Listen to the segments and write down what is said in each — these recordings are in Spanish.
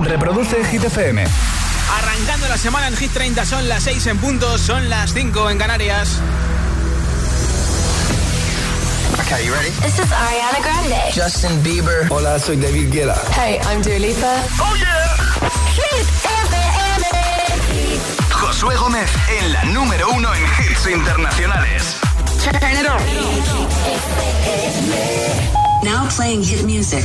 Reproduce Hit FM. Arrancando la semana en Hit 30 son las 6 en puntos, son las 5 en Canarias. Okay, you ready? This is Ariana Grande. Justin Bieber. Hola, soy David Guetta. Hey, I'm Dua Lipa. Oh yeah. Hit FM. Josué Gómez en la número uno en hits internacionales. Turn it on. Now playing hit music.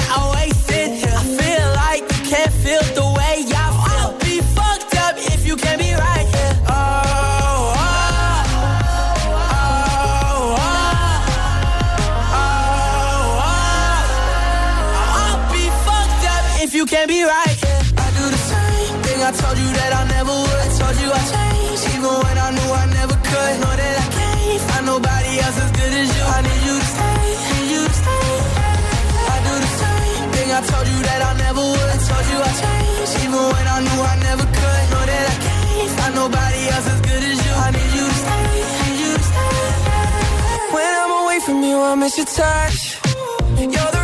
I miss your touch.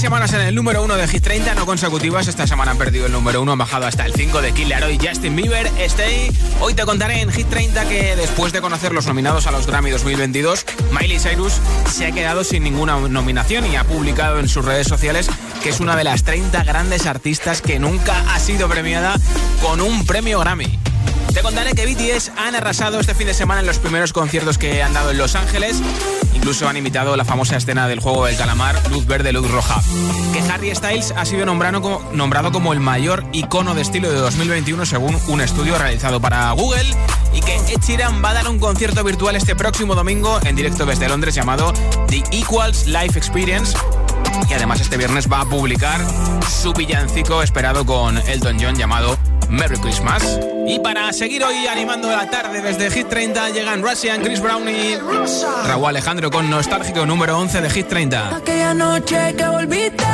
Semanas en el número uno de Hit 30 no consecutivas, esta semana han perdido el número uno, han bajado hasta el 5 de Killer Hoy Justin Bieber, Stay. Hoy te contaré en Hit 30 que después de conocer los nominados a los Grammy 2022, Miley Cyrus se ha quedado sin ninguna nominación y ha publicado en sus redes sociales que es una de las 30 grandes artistas que nunca ha sido premiada con un premio Grammy. Te contaré que BTS han arrasado este fin de semana en los primeros conciertos que han dado en Los Ángeles. Incluso han imitado la famosa escena del juego del calamar, luz verde, luz roja. Que Harry Styles ha sido nombrado como, el mayor icono de estilo de 2021 según un estudio realizado para Google. Y que Ed Sheeran va a dar un concierto virtual este próximo domingo en directo desde Londres llamado The Equals Life Experience y además este viernes va a publicar su villancico esperado con Elton John llamado Merry Christmas. Y para seguir hoy animando la tarde desde Hit 30 llegan Russian, Chris Brown y Raúl Alejandro con nostálgico número 11 de Hit 30. Aquella noche que volviste,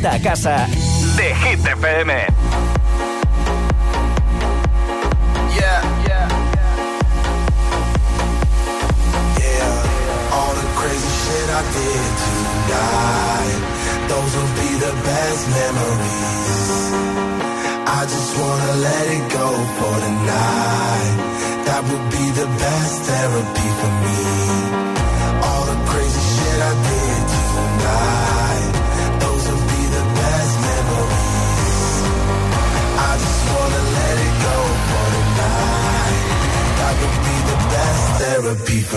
vuelta a casa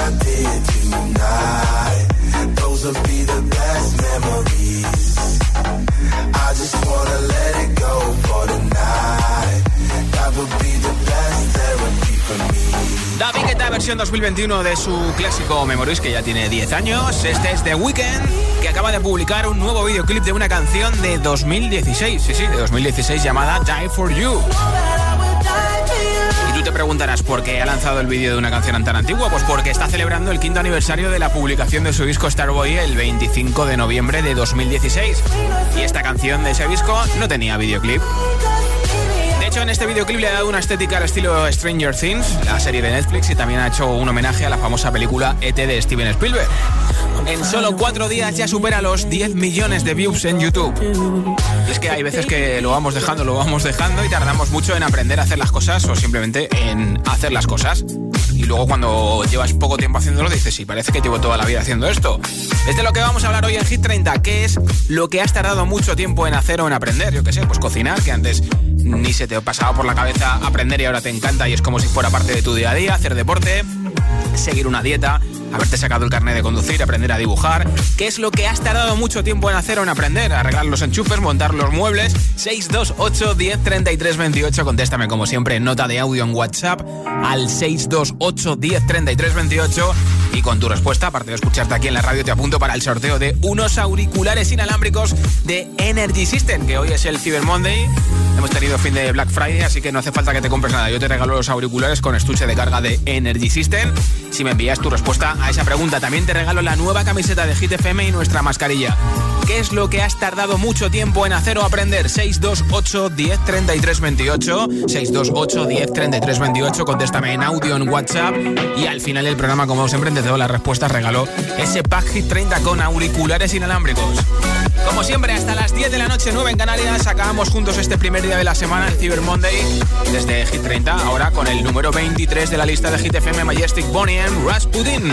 I did tonight. Versión 2021 de su clásico Memories, que ya tiene 10 años. Este es The Weeknd, que acaba de publicar un nuevo videoclip de una canción de 2016. Sí, sí, de 2016 llamada Die For You. Preguntarás por qué ha lanzado el vídeo de una canción tan antigua. Pues porque está celebrando el quinto aniversario de la publicación de su disco Starboy el 25 de noviembre de 2016. Y esta canción de ese disco no tenía videoclip. De hecho, en este videoclip le ha dado una estética al estilo Stranger Things, la serie de Netflix, y también ha hecho un homenaje a la famosa película ET de Steven Spielberg. En solo cuatro días ya supera los 10 millones de views en YouTube. Es que hay veces que lo vamos dejando, lo vamos dejando y tardamos mucho en aprender a hacer las cosas o simplemente en hacer las cosas. Y luego cuando llevas poco tiempo haciéndolo dices, sí, parece que llevo toda la vida haciendo esto. Es de lo que vamos a hablar hoy en Hit 30, que es lo que has tardado mucho tiempo en hacer o en aprender. Yo qué sé, pues cocinar, que antes ni se te pasaba por la cabeza aprender y ahora te encanta y es como si fuera parte de tu día a día, hacer deporte, seguir una dieta, haberte sacado el carnet de conducir, aprender a dibujar. ¿Qué es lo que has tardado mucho tiempo en hacer o en aprender? Arreglar los enchufes, montar los muebles. 628 10 33 28. Contéstame como siempre nota de audio en WhatsApp al 628 10 33 28. Y con tu respuesta, aparte de escucharte aquí en la radio, te apunto para el sorteo de unos auriculares inalámbricos de Energy System, que hoy es el Cyber Monday. Hemos tenido fin de Black Friday, así que no hace falta que te compres nada. Yo te regalo los auriculares con estuche de carga de Energy System. Si me envías tu respuesta a esa pregunta, también te regalo la nueva camiseta de Hit FM y nuestra mascarilla. ¿Qué es lo que has tardado mucho tiempo en hacer o aprender? 628 10 33 28. 628 10 33 28. Contéstame en audio en WhatsApp. Y al final del programa, como siempre, te doy las respuestas. Regalo ese pack Hit 30 con auriculares inalámbricos. Como siempre, hasta las 10 de la noche, 9 en Canarias, acabamos juntos este primer día de la semana, el Cyber Monday, desde Hit 30, ahora con el número 23 de la lista de Hit FM Majestic Bonnie M. Rasputin.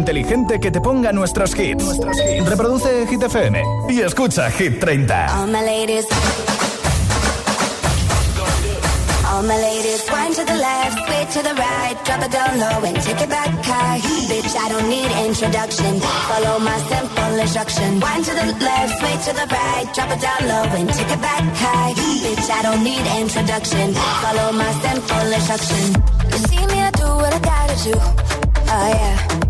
inteligente que te ponga nuestros hits. Reproduce Hit FM y escucha Hit 30. All my ladies. All my ladies, wind to the left, sway to the right, drop it down low and take it back high. Bitch, I don't need introduction. Follow my simple instruction. Wind to the left, sway to the right, drop it down low and take it back high. Bitch, I don't need introduction. Follow my simple instruction. You see me, I do what I gotta do. Oh yeah.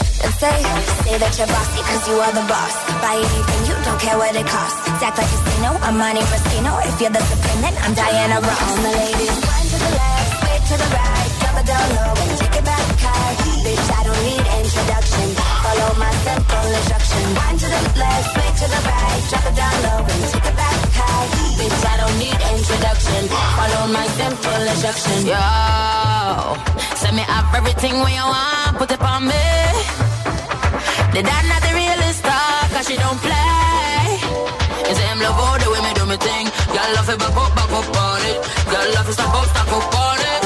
And say, say that you're bossy cause you are the boss. Buy anything, you don't care what it costs. Act like a casino, I'm Monte Rustino. Oh, if you're the supreme, then I'm Diana Ross. All my ladies, one to the left, way to the right. Drop it down low and take it back high. Bitch, I don't need introduction. Follow my simple instruction. One to the left, way to the right. Drop it down low and take it back high. Bitch, I don't need introduction. Follow my simple instruction. Yo, send me up everything when you want, put it on me. The dad not the realest star, cause she don't play. You say I'm love all the way me do me thing. Y'all love it, back up, back up on it. Y'all love it, stop up, stop up on it.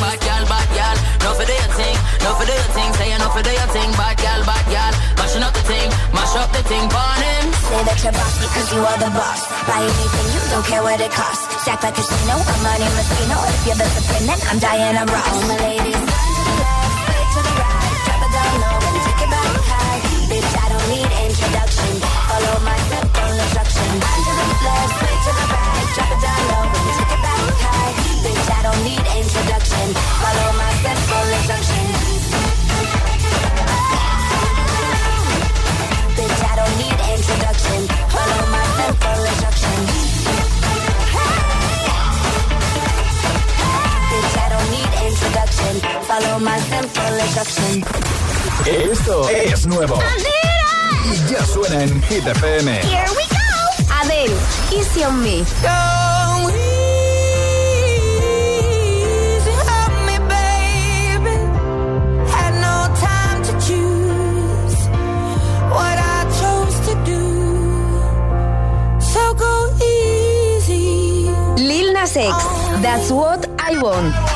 Bad gal, bad gal, no for do your thing, no for do your thing. Say you no for do your thing, bad gal, bad gal. Mashing up the thing, mash up the thing, burn him. Say that you're bossy cause you are the boss. Buy anything, you don't care what it costs. Stack like a casino, I'm Monte Rustino. If you're the supreme, then I'm Diana Ross. All my ladies, need introduction. Follow my simple instruction. One to the left, way to the right. Drop it down low and take it back high. Bitch, I don't need introduction. Follow my simple instruction. Bitch, I don't need introduction. Follow my simple instruction. Bitch, I don't need introduction. Follow my simple instruction. Esto es nuevo. Y ya suena en Hit FM. Here we go. Adele, Easy on Me. Go easy on me, baby. Had no time to choose what I chose to do. So go easy. Lil Nas X, That's What I Want.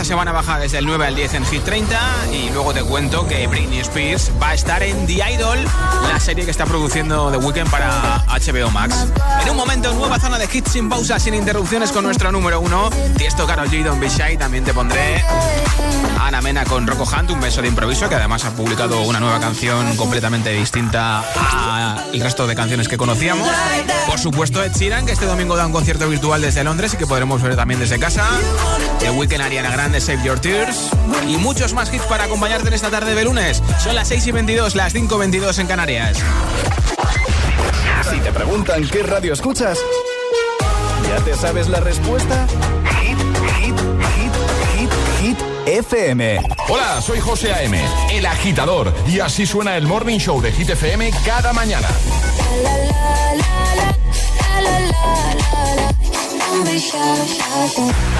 Esta semana baja desde el 9 al 10 en Hit 30. Y luego te cuento que Britney Spears va a estar en The Idol, la serie que está produciendo The Weeknd para HBO Max. En un momento, nueva zona de hits sin pausa, sin interrupciones con nuestro número uno. Tiesto Karol G, Don't Be Shy. También te pondré Ana Mena con Rocco Hunt, un beso de improviso, que además ha publicado una nueva canción completamente distinta al resto de canciones que conocíamos. Por supuesto, Ed Sheeran, que este domingo da un concierto virtual desde Londres y que podremos ver también desde casa. The Weeknd, Ariana Grande, Save Your Tears. Y muchos más hits para acompañarte en esta tarde de lunes. Son las 6 y 22, las 5 y 22 en Canarias. Si te preguntan qué radio escuchas, ¿ya te sabes la respuesta? Hit, hit, hit, hit, hit, FM. Hola, soy José A.M., el agitador, y así suena el Morning Show de Hit FM cada mañana. Aceleras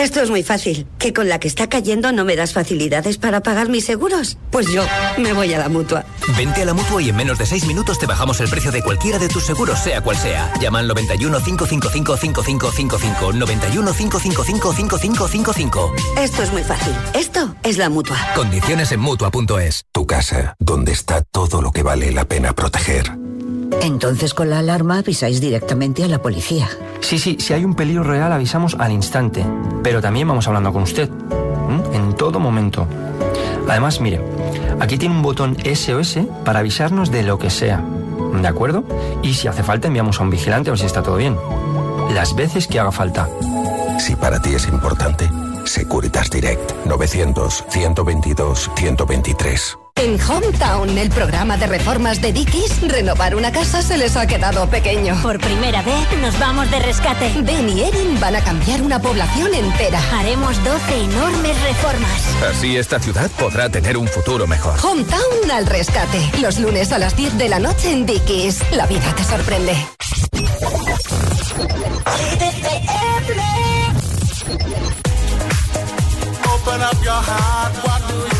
Esto es muy fácil. ¿Que con la que está cayendo no me das facilidades para pagar mis seguros? Pues yo me voy a la mutua. Vente a la mutua y en menos de 6 minutos te bajamos el precio de cualquiera de tus seguros, sea cual sea. Llama al 91 555 5555. 91 555 5555. Esto es muy fácil. Esto es la mutua. Condiciones en mutua.es. Tu casa, donde está todo lo que vale la pena proteger. Entonces con la alarma avisáis directamente a la policía. Sí, sí, si hay un peligro real avisamos al instante, pero también vamos hablando con usted, en todo momento. Además, mire, aquí tiene un botón SOS para avisarnos de lo que sea, ¿de acuerdo? Y si hace falta enviamos a un vigilante a ver si está todo bien. Las veces que haga falta. Si para ti es importante, Securitas Direct 900 122 123. En Hometown, el programa de reformas de Dickies, renovar una casa se les ha quedado pequeño. Por primera vez nos vamos de rescate. Ben y Erin van a cambiar una población entera. Haremos 12 enormes reformas. Así esta ciudad podrá tener un futuro mejor. Hometown al rescate. Los lunes a las 10 de la noche en Dickies. La vida te sorprende. Open up your heart, what do you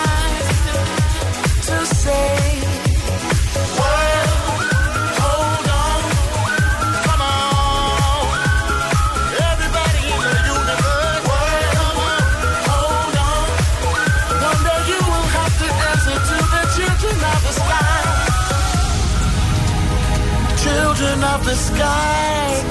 The sky.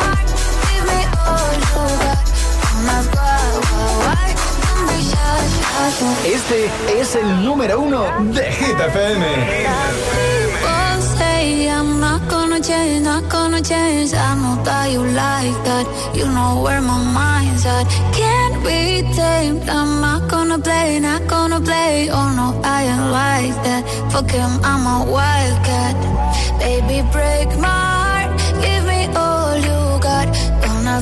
Este es el número uno de Hit FM. I'm not gonna change, not gonna change. I know that you like that. You know where my mind's at. Can't be tamed. I'm not gonna play, not gonna play. Oh no, I ain't like that. Fuck him, I'm a wildcat. Baby, break my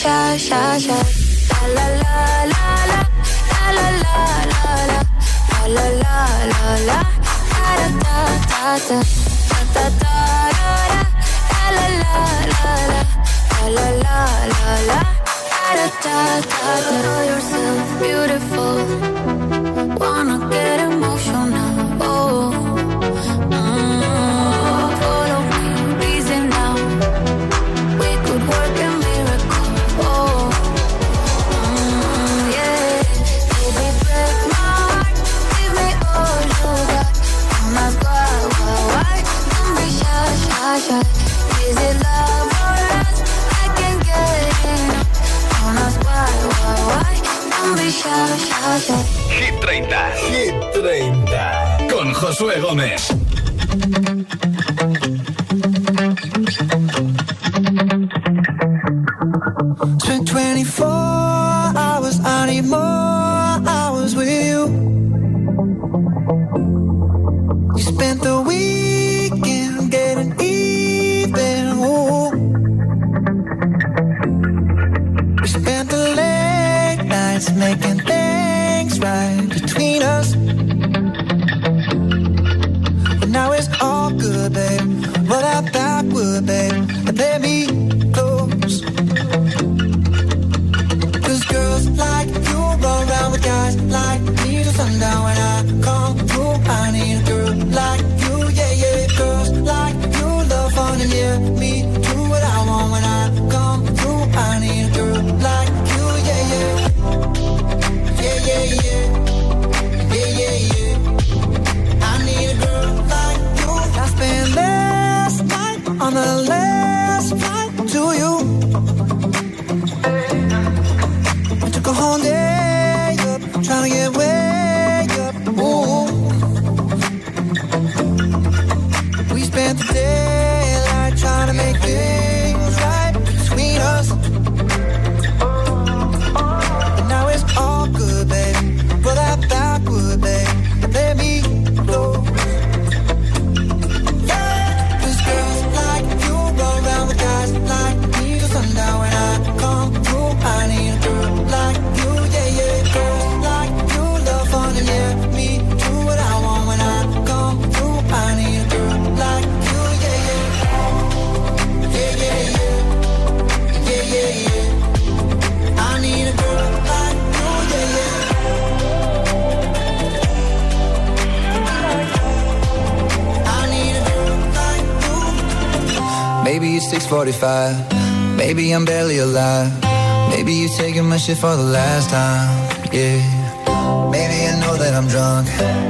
shy, shy, shy. La la la la la. La la la la la. La la la. Da da da da. Da da da da. La la la la la. La la la. Da da da da. Know yourself beautiful. Wanna get Hit 30. Con Josué Gómez. Spent 24 left. 6:45. Maybe I'm barely alive. Maybe you're taking my shit for the last time. Yeah. Maybe I know that I'm drunk.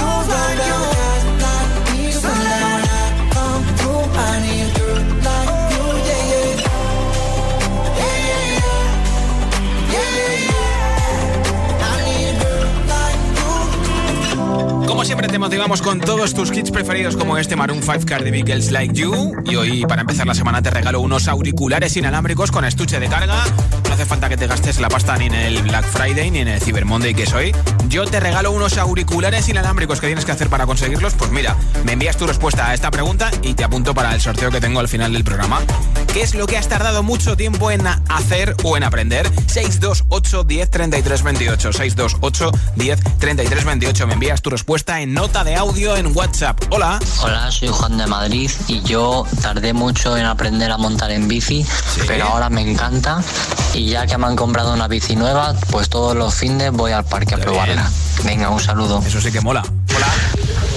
Motivamos con todos tus hits preferidos como este Maroon 5 Cardi Girls Like You y hoy para empezar la semana te regalo unos auriculares inalámbricos con estuche de carga. No hace falta que te gastes la pasta ni en el Black Friday ni en el Cyber Monday que es hoy. Yo te regalo unos auriculares inalámbricos que tienes que hacer para conseguirlos. Pues mira, me envías tu respuesta a esta pregunta y te apunto para el sorteo que tengo al final del programa. ¿Qué es lo que has tardado mucho tiempo en hacer o en aprender? 628 10 33 28 628 10 33 28 me envías tu respuesta en nota de audio en WhatsApp. Hola. Hola, soy Juan de Madrid y yo tardé mucho en aprender a montar en bici, pero ahora me encanta y ya que me han comprado una bici nueva, pues todos los fines voy al parque a probarla. Venga, un saludo. Eso sí que mola.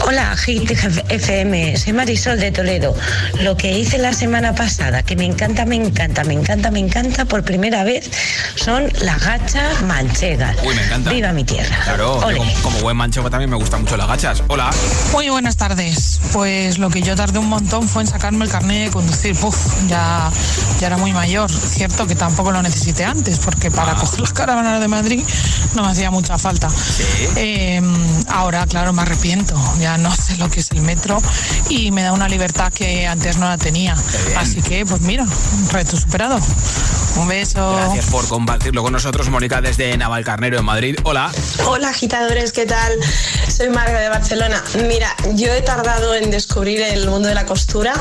Hola. Hit FM, soy Marisol de Toledo. Lo que hice la semana pasada, que me encanta, me encanta, me encanta, me encanta por primera vez, son las gachas manchegas. Uy, me encanta. Viva mi tierra. Claro, yo como, como buen manchego también me gustan mucho las gachas. Hola. Muy buenas tardes. Pues lo que yo tardé un montón fue en sacarme el carnet de conducir. Puf, ya, ya era muy mayor. Cierto que tampoco lo necesité antes, porque para coger las caravanas de Madrid no me hacía mucha falta. Eh, ahora, claro, me arrepiento. Ya no sé lo que es el metro y me da una libertad que antes no la tenía. Así que, pues mira, reto superado. Un beso. Gracias por compartirlo con nosotros, Mónica, desde Navalcarnero en Madrid. Hola. Hola agitadores, ¿qué tal? Soy Marga de Barcelona. Mira, yo he tardado en descubrir el mundo de la costura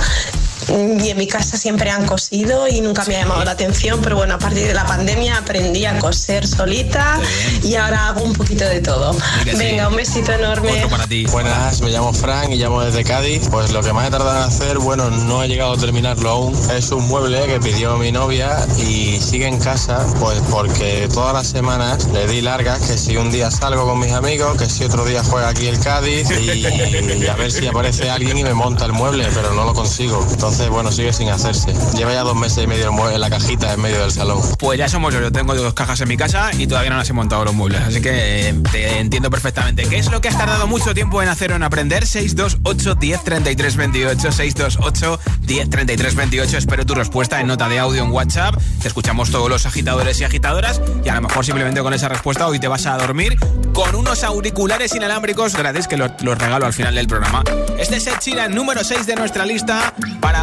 y en mi casa siempre han cosido y nunca me ha llamado la atención, pero bueno, a partir de la pandemia aprendí a coser solita y ahora hago un poquito de todo. sí. Venga, un besito enorme. Buenas, me llamo Frank y llamo desde Cádiz. Pues lo que más he tardado en hacer, bueno, no he llegado a terminarlo aún. Es un mueble que pidió mi novia y sigue en casa, pues porque todas las semanas le di largas, que si un día salgo con mis amigos, que si otro día juega aquí el Cádiz y, y a ver si aparece alguien y me monta el mueble, pero no lo consigo. Entonces, bueno, sigue sin hacerse. Lleva ya dos meses y medio el en la cajita en medio del salón. Pues ya somos yo, yo tengo dos cajas en mi casa y todavía no las he montado los muebles, así que eh, te entiendo perfectamente. ¿Qué es lo que has tardado mucho tiempo en hacer o en aprender? 628 10 33 28 628 10 33 28 Espero tu respuesta en nota de audio en WhatsApp. Te escuchamos todos los agitadores y agitadoras y a lo mejor simplemente con esa respuesta hoy te vas a dormir con unos auriculares inalámbricos gratis que lo- los regalo al final del programa. Este es Ed Sheeran, número 6 de nuestra lista para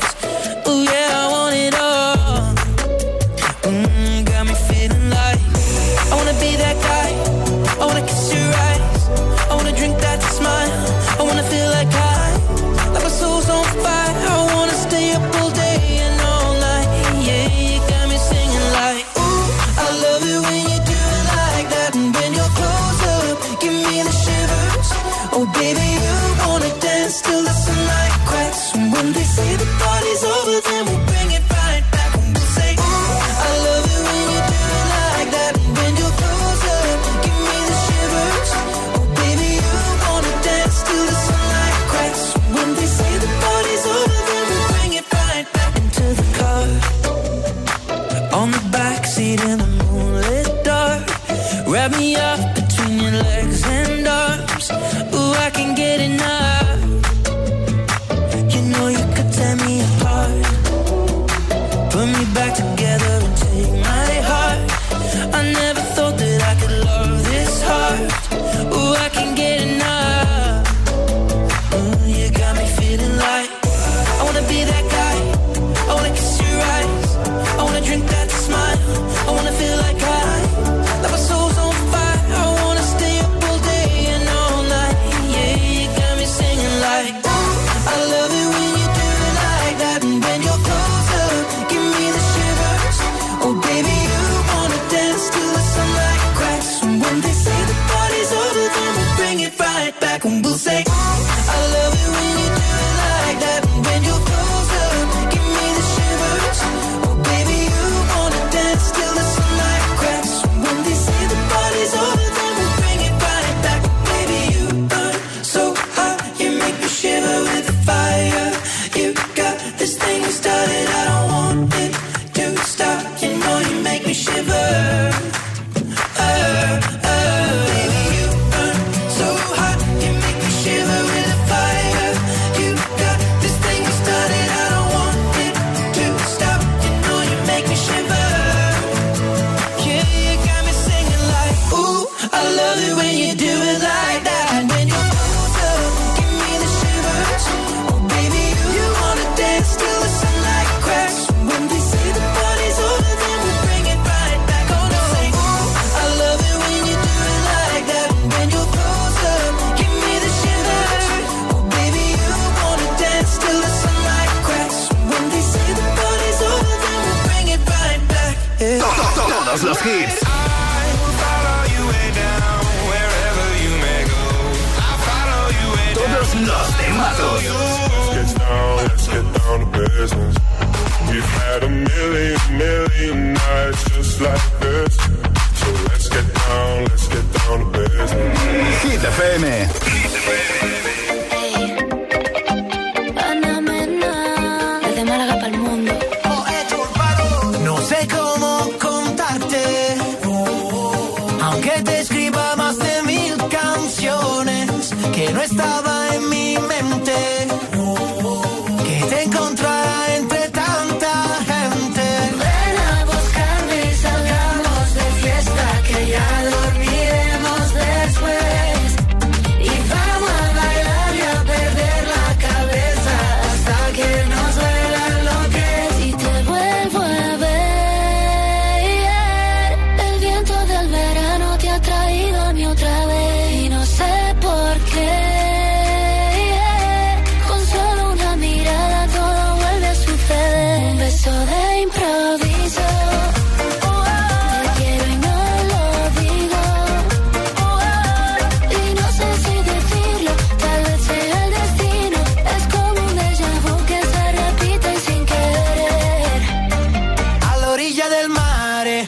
Hit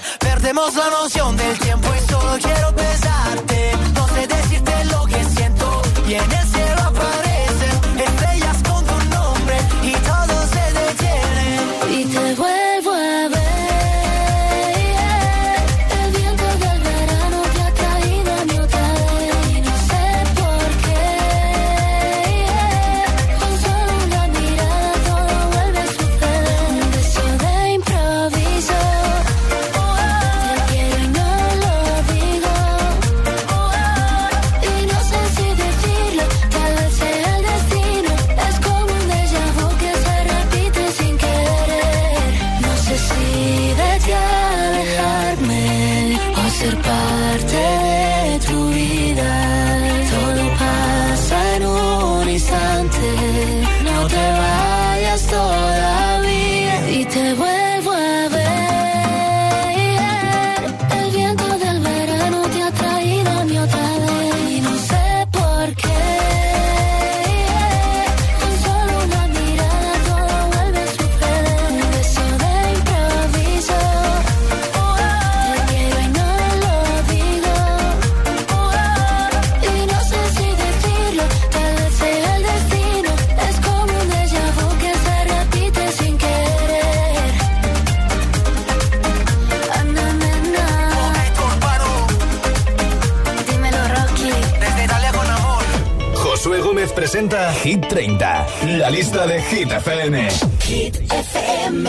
la lista de Hit FM. Hit FM.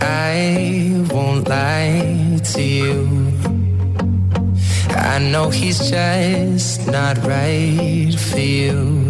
I won't lie to you. I know he's just not right for you.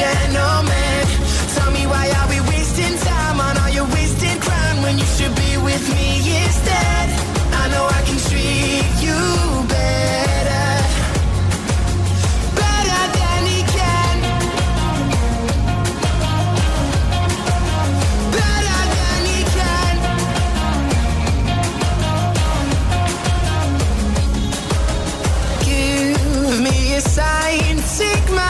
Gentleman. Tell me why are we wasting time on all your wasted crown when you should be with me instead? I know I can treat you better. Better than he can. Better than he can. Give me a sign, take my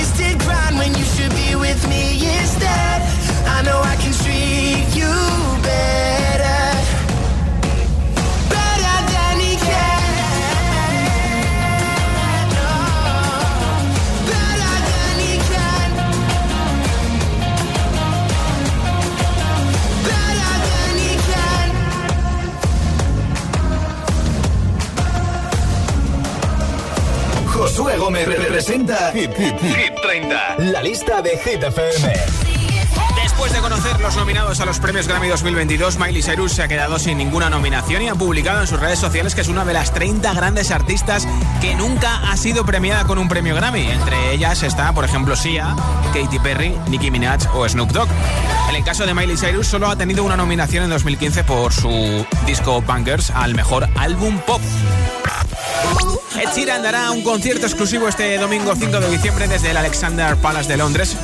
Gómez representa Hit, Hit, Hit 30. La lista de Hit FM. Después de conocer los nominados a los premios Grammy 2022, Miley Cyrus se ha quedado sin ninguna nominación y ha publicado en sus redes sociales que es una de las 30 grandes artistas que nunca ha sido premiada con un premio Grammy. Entre ellas está, por ejemplo, Sia, Katy Perry, Nicki Minaj o Snoop Dogg. En el caso de Miley Cyrus, solo ha tenido una nominación en 2015 por su disco Bangers al mejor álbum pop. Ed Sheeran dará un concierto exclusivo este domingo 5 de diciembre desde el Alexander Palace de Londres.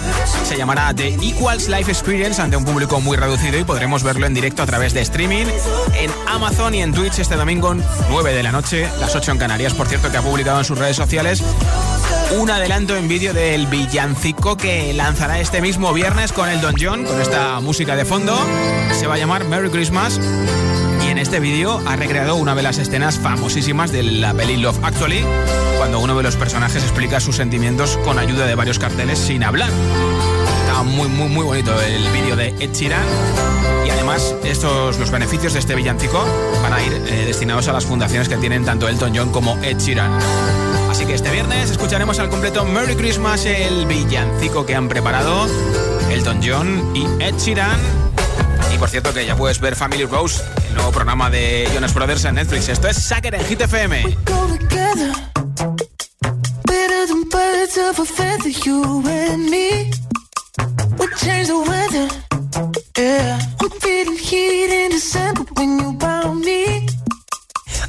Se llamará The Equals Life Experience ante un público muy reducido y podremos verlo en directo a través de streaming en Amazon y en Twitch este domingo 9 de la noche, las 8 en Canarias. Por cierto, que ha publicado en sus redes sociales un adelanto en vídeo del villancico que lanzará este mismo viernes con el Don John, con esta música de fondo. Se va a llamar Merry Christmas. Y en este vídeo ha recreado una de las escenas famosísimas de la peli Love Actually, cuando uno de los personajes explica sus sentimientos con ayuda de varios carteles sin hablar. Está muy, muy, muy bonito el vídeo de Ed Sheeran. Y además, estos, los beneficios de este villancico van a ir eh, destinados a las fundaciones que tienen tanto Elton John como Ed Sheeran. Así que este viernes escucharemos al completo Merry Christmas, el villancico que han preparado Elton John y Ed Sheeran. Y por cierto que ya puedes ver Family Rose, el nuevo programa de Jonas Brothers en Netflix. Esto es Sucker en Hit FM. We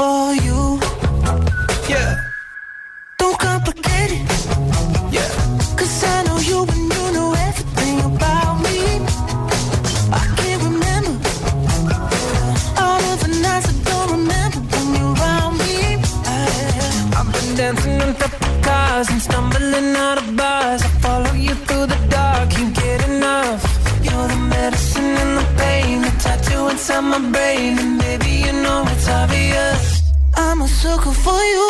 for you. Yeah. Don't complicate it. Yeah. Cause I know you and you know everything about me. I can't remember all of the nights I don't remember when you're around me. I, I've been dancing on top of cars and stumbling out of bars. I follow you through the dark, can't get enough. You're the medicine and the pain, the tattoo inside my brain, and baby you know it's obvious sucker for you.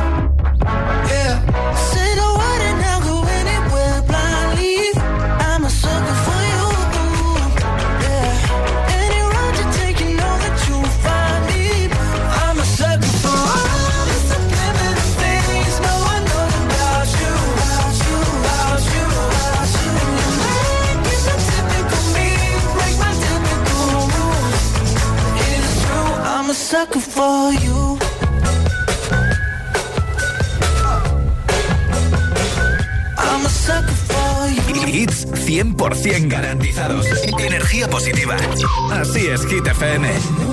for Hits 100% garantizados. Energía positiva. Así es, Hit FM.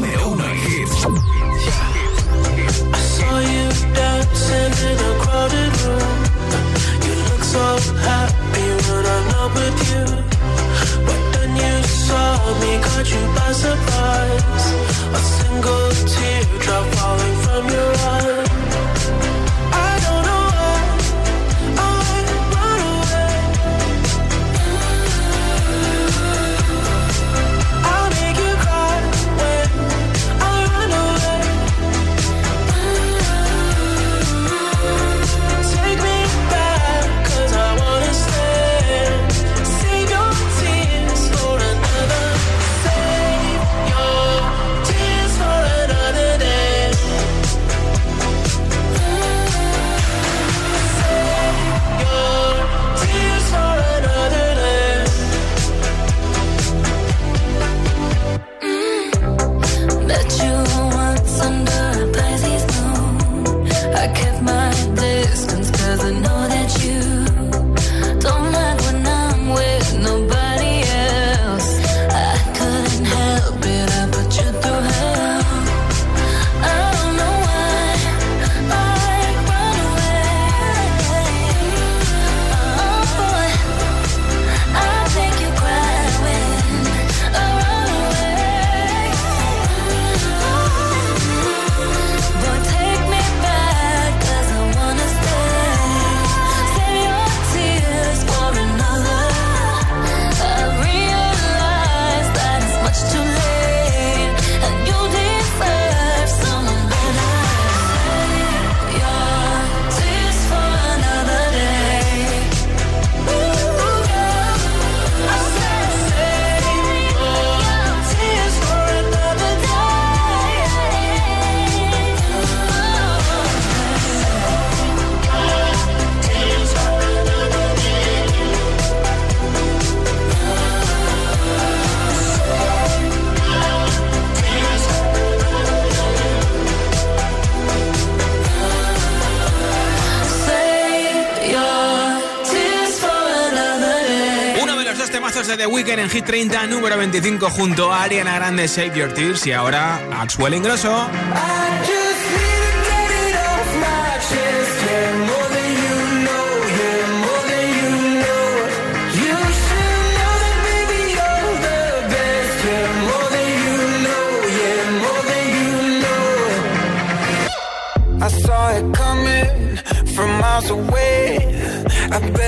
Weekend en Hit 30, número 25, junto a Ariana Grande, Save Your Tears y ahora Axwell Ingrosso. Away. I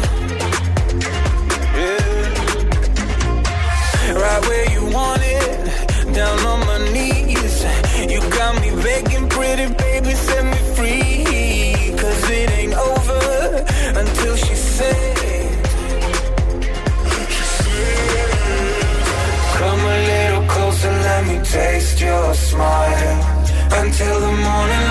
Smile Until the morning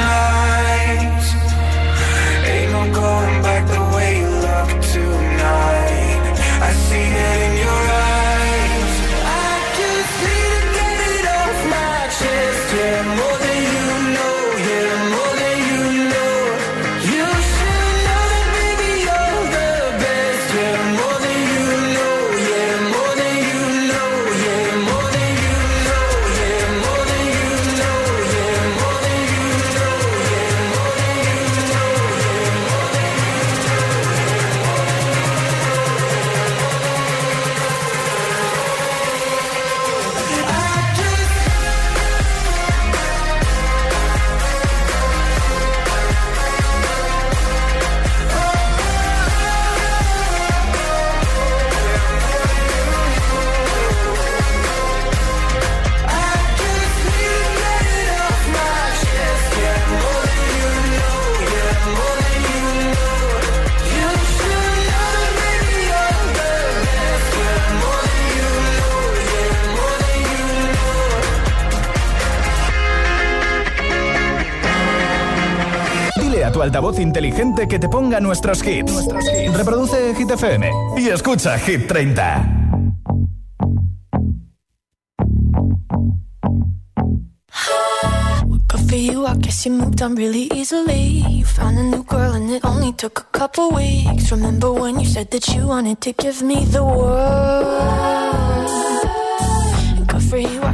A tu altavoz inteligente que te ponga nuestros hits. Reproduce Hit FM y escucha Hit 30. Good for you, I guess you moved on really easily. You found a new girl and it only took a couple weeks. Remember when you said that you wanted to give me the world?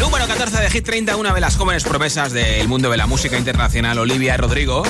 Número 14 de Hit 30, una de las jóvenes promesas del mundo de la música internacional, Olivia Rodrigo.